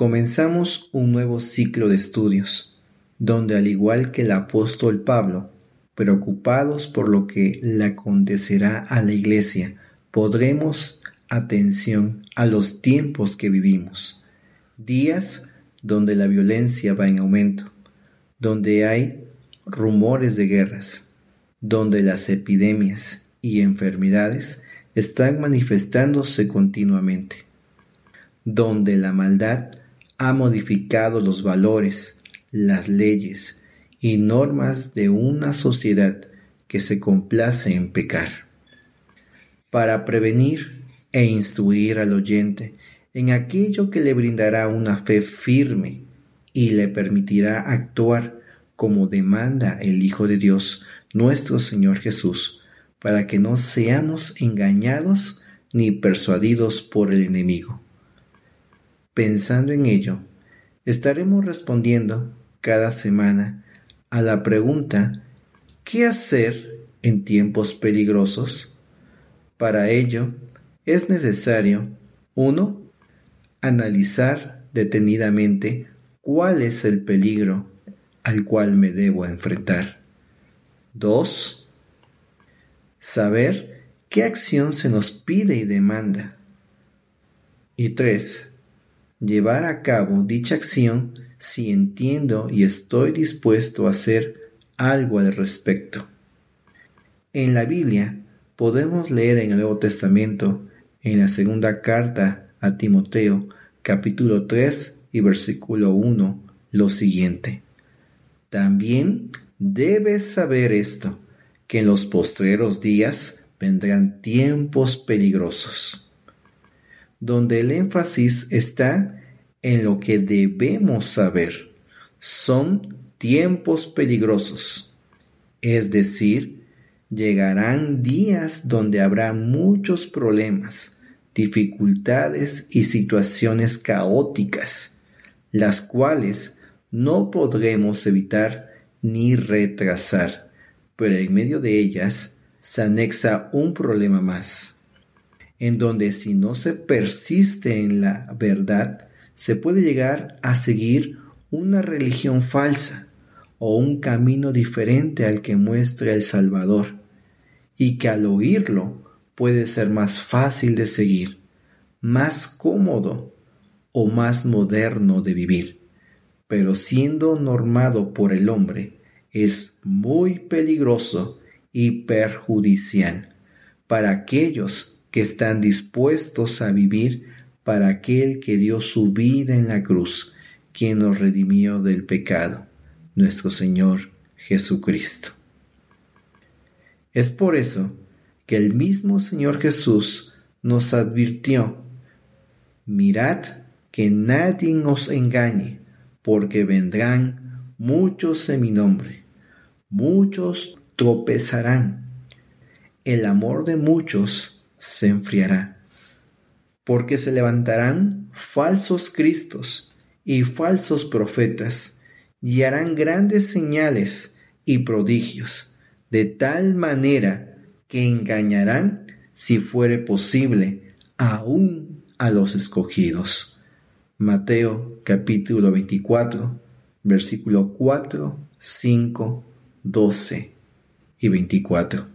comenzamos un nuevo ciclo de estudios, donde al igual que el apóstol Pablo, preocupados por lo que le acontecerá a la iglesia, podremos atención a los tiempos que vivimos, días donde la violencia va en aumento, donde hay rumores de guerras, donde las epidemias y enfermedades están manifestándose continuamente, donde la maldad ha modificado los valores, las leyes y normas de una sociedad que se complace en pecar. Para prevenir e instruir al oyente en aquello que le brindará una fe firme y le permitirá actuar como demanda el Hijo de Dios, nuestro Señor Jesús, para que no seamos engañados ni persuadidos por el enemigo. Pensando en ello, estaremos respondiendo cada semana a la pregunta ¿qué hacer en tiempos peligrosos? Para ello es necesario, uno, analizar detenidamente cuál es el peligro al cual me debo enfrentar. 2. Saber qué acción se nos pide y demanda. Y 3. Llevar a cabo dicha acción si entiendo y estoy dispuesto a hacer algo al respecto. En la Biblia podemos leer en el Nuevo Testamento, en la segunda carta a Timoteo, capítulo 3 y versículo 1, lo siguiente. También debes saber esto, que en los postreros días vendrán tiempos peligrosos, donde el énfasis está en lo que debemos saber. Son tiempos peligrosos, es decir, llegarán días donde habrá muchos problemas, dificultades y situaciones caóticas, las cuales no podremos evitar ni retrasar, pero en medio de ellas se anexa un problema más, en donde si no se persiste en la verdad, se puede llegar a seguir una religión falsa o un camino diferente al que muestra el Salvador, y que al oírlo puede ser más fácil de seguir, más cómodo o más moderno de vivir. Pero siendo normado por el hombre, es muy peligroso y perjudicial para aquellos que están dispuestos a vivir para aquel que dio su vida en la cruz, quien nos redimió del pecado, nuestro Señor Jesucristo. Es por eso que el mismo Señor Jesús nos advirtió, mirad que nadie os engañe, porque vendrán muchos en mi nombre, muchos tropezarán, el amor de muchos se enfriará, porque se levantarán falsos cristos y falsos profetas, y harán grandes señales y prodigios, de tal manera que engañarán, si fuere posible, aún a los escogidos. Mateo capítulo 24, versículo 4, 5, 12 y 24.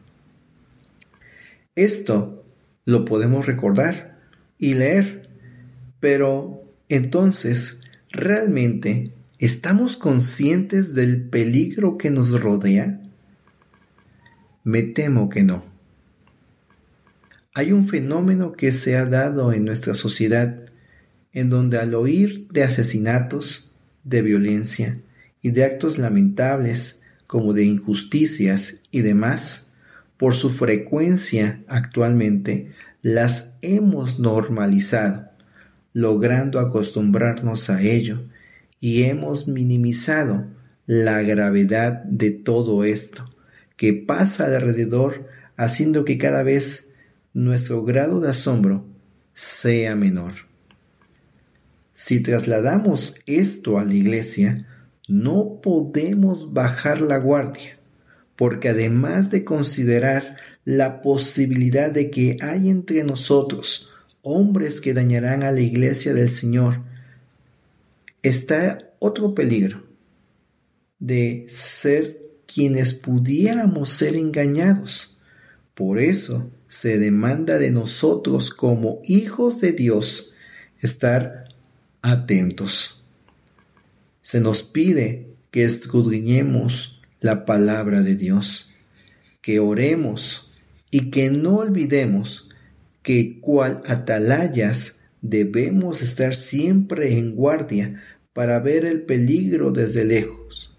Esto lo podemos recordar y leer, pero entonces, ¿realmente estamos conscientes del peligro que nos rodea? Me temo que no. Hay un fenómeno que se ha dado en nuestra sociedad en donde al oír de asesinatos, de violencia y de actos lamentables como de injusticias y demás, por su frecuencia actualmente, las hemos normalizado, logrando acostumbrarnos a ello, y hemos minimizado la gravedad de todo esto que pasa alrededor, haciendo que cada vez nuestro grado de asombro sea menor. Si trasladamos esto a la iglesia, no podemos bajar la guardia, porque además de considerar la posibilidad de que hay entre nosotros hombres que dañarán a la iglesia del Señor, está otro peligro de ser quienes pudiéramos ser engañados. Por eso se demanda de nosotros como hijos de Dios estar atentos. Se nos pide que escudriñemos la palabra de Dios, que oremos y que no olvidemos que cual atalayas debemos estar siempre en guardia para ver el peligro desde lejos.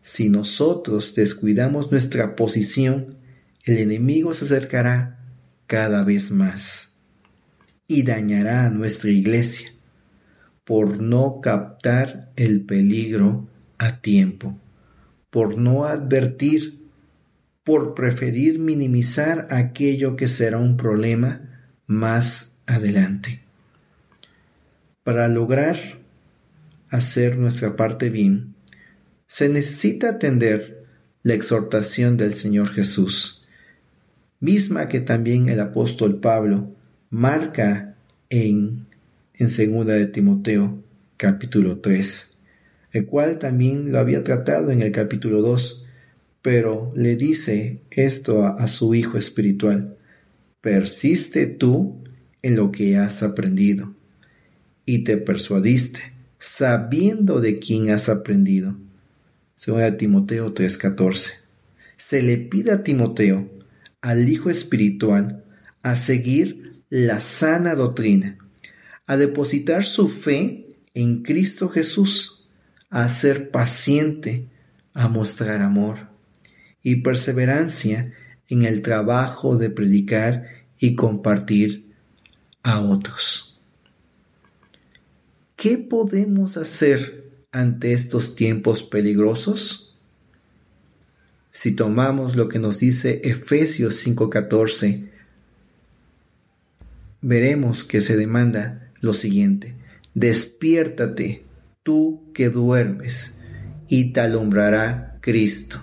Si nosotros descuidamos nuestra posición, el enemigo se acercará cada vez más y dañará a nuestra iglesia por no captar el peligro a tiempo, por no advertir, por preferir minimizar aquello que será un problema más adelante. Para lograr hacer nuestra parte bien, se necesita atender la exhortación del Señor Jesús, misma que también el apóstol Pablo marca en, en segunda de Timoteo capítulo 3, el cual también lo había tratado en el capítulo 2, pero le dice esto a, su hijo espiritual, persiste tú en lo que has aprendido y te persuadiste, sabiendo de quién has aprendido. Según a Timoteo 3:14. Se le pide a Timoteo, al hijo espiritual, a seguir la sana doctrina, a depositar su fe en Cristo Jesús, a ser paciente, a mostrar amor y perseverancia en el trabajo de predicar y compartir a otros. ¿Qué podemos hacer ante estos tiempos peligrosos? Si tomamos lo que nos dice Efesios 5:14, veremos que se demanda lo siguiente, despiértate tú que duermes y te alumbrará Cristo.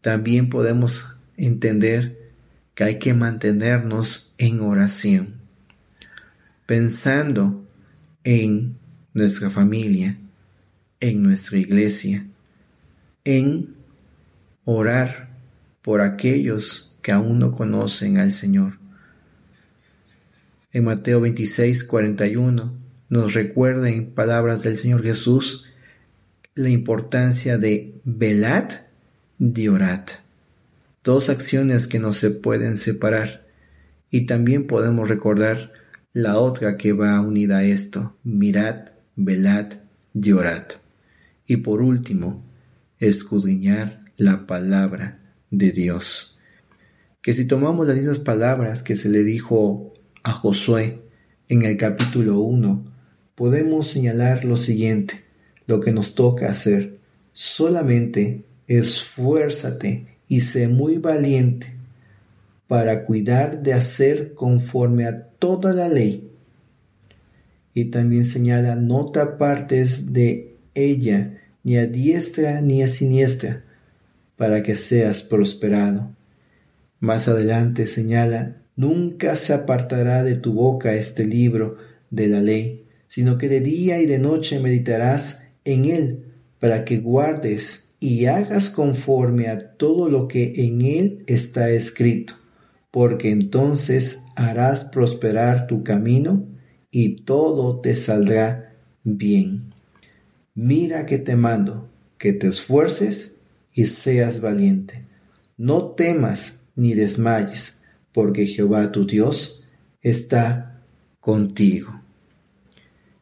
También podemos entender que hay que mantenernos en oración, pensando en nuestra familia, en nuestra iglesia, en orar por aquellos que aún no conocen al Señor. En Mateo 26, 41 nos recuerda en palabras del Señor Jesús la importancia de velad orad. Dos acciones que no se pueden separar. Y también podemos recordar la otra que va unida a esto, mirad, velad, llorad. Y por último, escudriñar la palabra de Dios. Que si tomamos las mismas palabras que se le dijo a Josué en el capítulo 1, podemos señalar lo siguiente, lo que nos toca hacer. Solamente esfuérzate y sé muy valiente para cuidar de hacer conforme a toda la ley. Y también señala, no te apartes de ella, ni a diestra ni a siniestra, para que seas prosperado. Más adelante señala, nunca se apartará de tu boca este libro de la ley, sino que de día y de noche meditarás en él, para que guardes y hagas conforme a todo lo que en él está escrito porque entonces harás prosperar tu camino y todo te saldrá bien. Mira que te mando, que te esfuerces y seas valiente. No temas ni desmayes, porque Jehová tu Dios está contigo.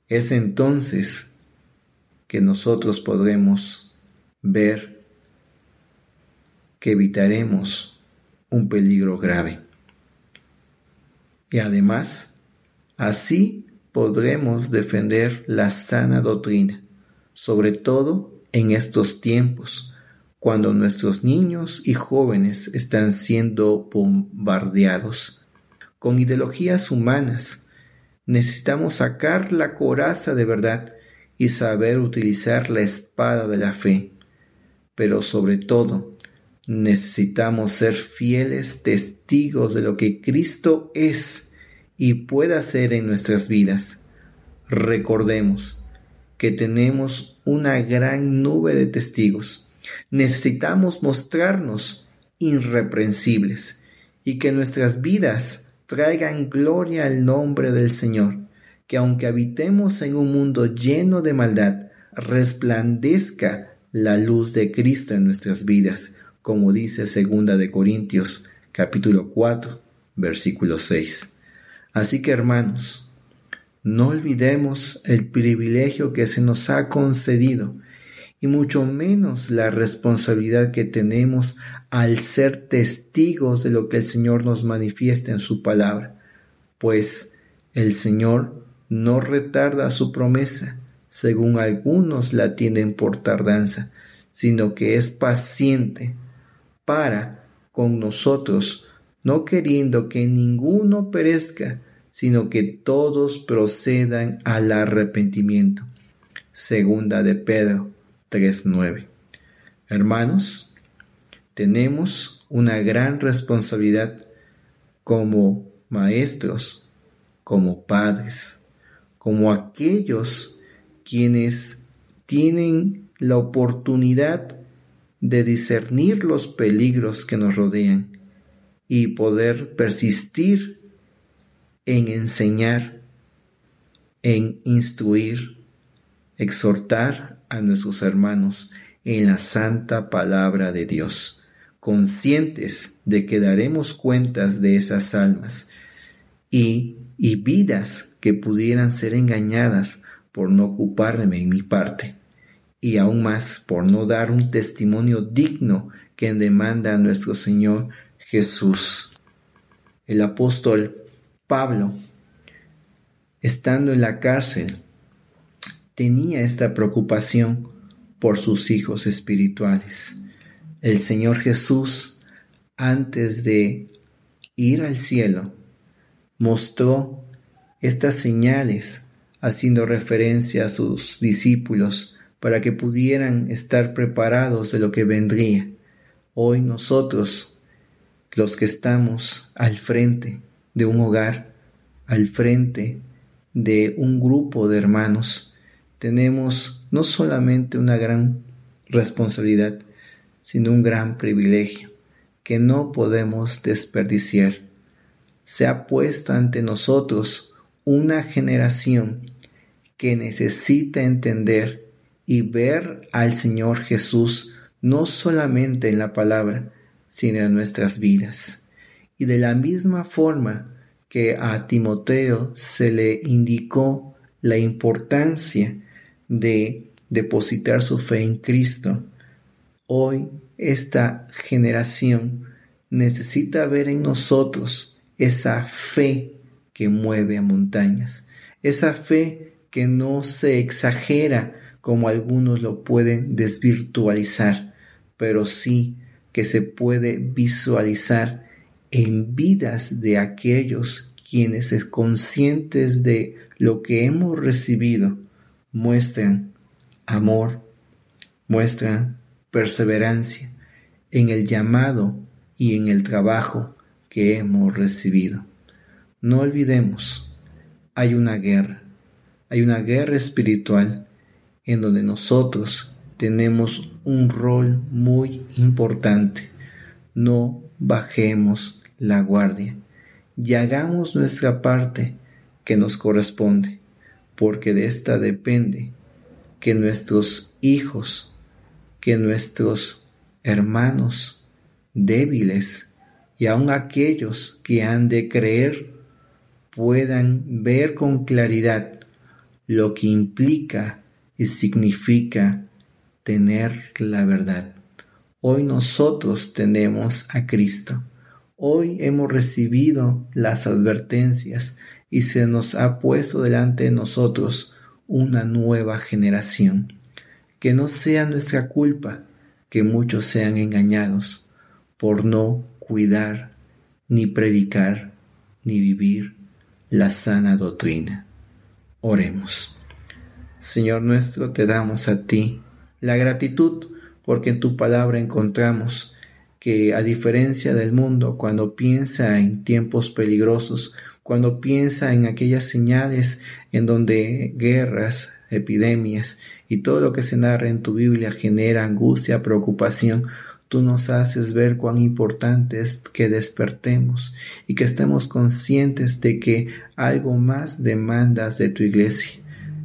Es entonces que nosotros podremos ver que evitaremos un peligro grave. Y además, así podremos defender la sana doctrina, sobre todo en estos tiempos, cuando nuestros niños y jóvenes están siendo bombardeados con ideologías humanas. Necesitamos sacar la coraza de verdad y saber utilizar la espada de la fe, pero sobre todo Necesitamos ser fieles testigos de lo que Cristo es y puede hacer en nuestras vidas. Recordemos que tenemos una gran nube de testigos. Necesitamos mostrarnos irreprensibles y que nuestras vidas traigan gloria al nombre del Señor, que aunque habitemos en un mundo lleno de maldad, resplandezca la luz de Cristo en nuestras vidas, como dice segunda de Corintios capítulo 4, versículo 6. Así que hermanos, no olvidemos el privilegio que se nos ha concedido y mucho menos la responsabilidad que tenemos al ser testigos de lo que el Señor nos manifiesta en su palabra, pues el Señor no retarda su promesa, según algunos la tienen por tardanza, sino que es paciente para con nosotros, no queriendo que ninguno perezca, sino que todos procedan al arrepentimiento. Segunda de Pedro 3.9. Hermanos, tenemos una gran responsabilidad como maestros, como padres, como aquellos quienes tienen la oportunidad de discernir los peligros que nos rodean y poder persistir en enseñar, en instruir, exhortar a nuestros hermanos en la santa palabra de Dios, conscientes de que daremos cuentas de esas almas y, y vidas que pudieran ser engañadas por no ocuparme en mi parte y aún más por no dar un testimonio digno que demanda a nuestro Señor Jesús. El apóstol Pablo, estando en la cárcel, tenía esta preocupación por sus hijos espirituales. El Señor Jesús, antes de ir al cielo, mostró estas señales haciendo referencia a sus discípulos para que pudieran estar preparados de lo que vendría. Hoy nosotros, los que estamos al frente de un hogar, al frente de un grupo de hermanos, tenemos no solamente una gran responsabilidad, sino un gran privilegio que no podemos desperdiciar. Se ha puesto ante nosotros una generación que necesita entender y ver al Señor Jesús no solamente en la palabra, sino en nuestras vidas. Y de la misma forma que a Timoteo se le indicó la importancia de depositar su fe en Cristo, hoy esta generación necesita ver en nosotros esa fe que mueve a montañas, esa fe que no se exagera como algunos lo pueden desvirtualizar, pero sí que se puede visualizar en vidas de aquellos quienes es conscientes de lo que hemos recibido, muestran amor, muestran perseverancia en el llamado y en el trabajo que hemos recibido. No olvidemos, hay una guerra, hay una guerra espiritual en donde nosotros tenemos un rol muy importante. No bajemos la guardia y hagamos nuestra parte que nos corresponde, porque de esta depende que nuestros hijos, que nuestros hermanos débiles y aun aquellos que han de creer puedan ver con claridad lo que implica y significa tener la verdad. Hoy nosotros tenemos a Cristo. Hoy hemos recibido las advertencias y se nos ha puesto delante de nosotros una nueva generación. Que no sea nuestra culpa que muchos sean engañados por no cuidar, ni predicar, ni vivir la sana doctrina. Oremos. Señor nuestro, te damos a ti la gratitud porque en tu palabra encontramos que a diferencia del mundo, cuando piensa en tiempos peligrosos, cuando piensa en aquellas señales en donde guerras epidemias y todo lo que se narra en tu Biblia genera angustia, preocupación, tú nos haces ver cuán importante es que despertemos y que estemos conscientes de que algo más demandas de tu iglesia.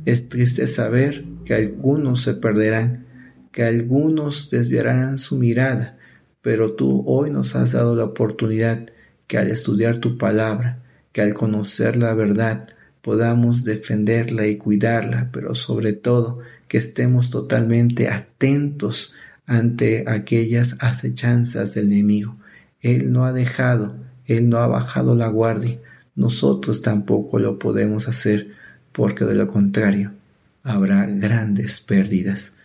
Es triste saber que algunos se perderán, que algunos desviarán su mirada, pero tú hoy nos has dado la oportunidad que al estudiar tu palabra, que al conocer la verdad, podamos defenderla y cuidarla, pero sobre todo que estemos totalmente atentos ante aquellas acechanzas del enemigo. Él no ha dejado, Él no ha bajado la guardia, nosotros tampoco lo podemos hacer, porque de lo contrario habrá grandes pérdidas,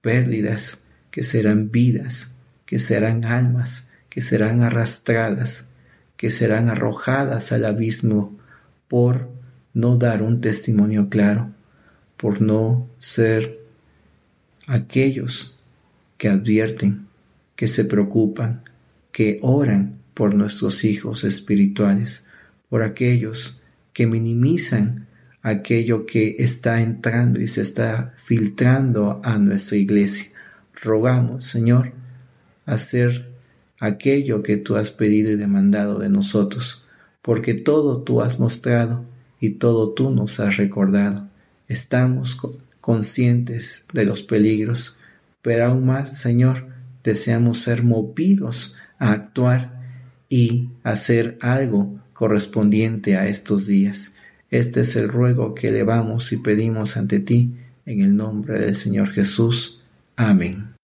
pérdidas que serán vidas, que serán almas, que serán arrastradas, que serán arrojadas al abismo por no dar un testimonio claro, por no ser aquellos que advierten, que se preocupan, que oran por nuestros hijos espirituales, por aquellos que minimizan aquello que está entrando y se está filtrando a nuestra iglesia. Rogamos, Señor, hacer aquello que tú has pedido y demandado de nosotros, porque todo tú has mostrado y todo tú nos has recordado. Estamos conscientes de los peligros, pero aún más, Señor, deseamos ser movidos a actuar y hacer algo correspondiente a estos días. Este es el ruego que elevamos y pedimos ante ti en el nombre del Señor Jesús. Amén.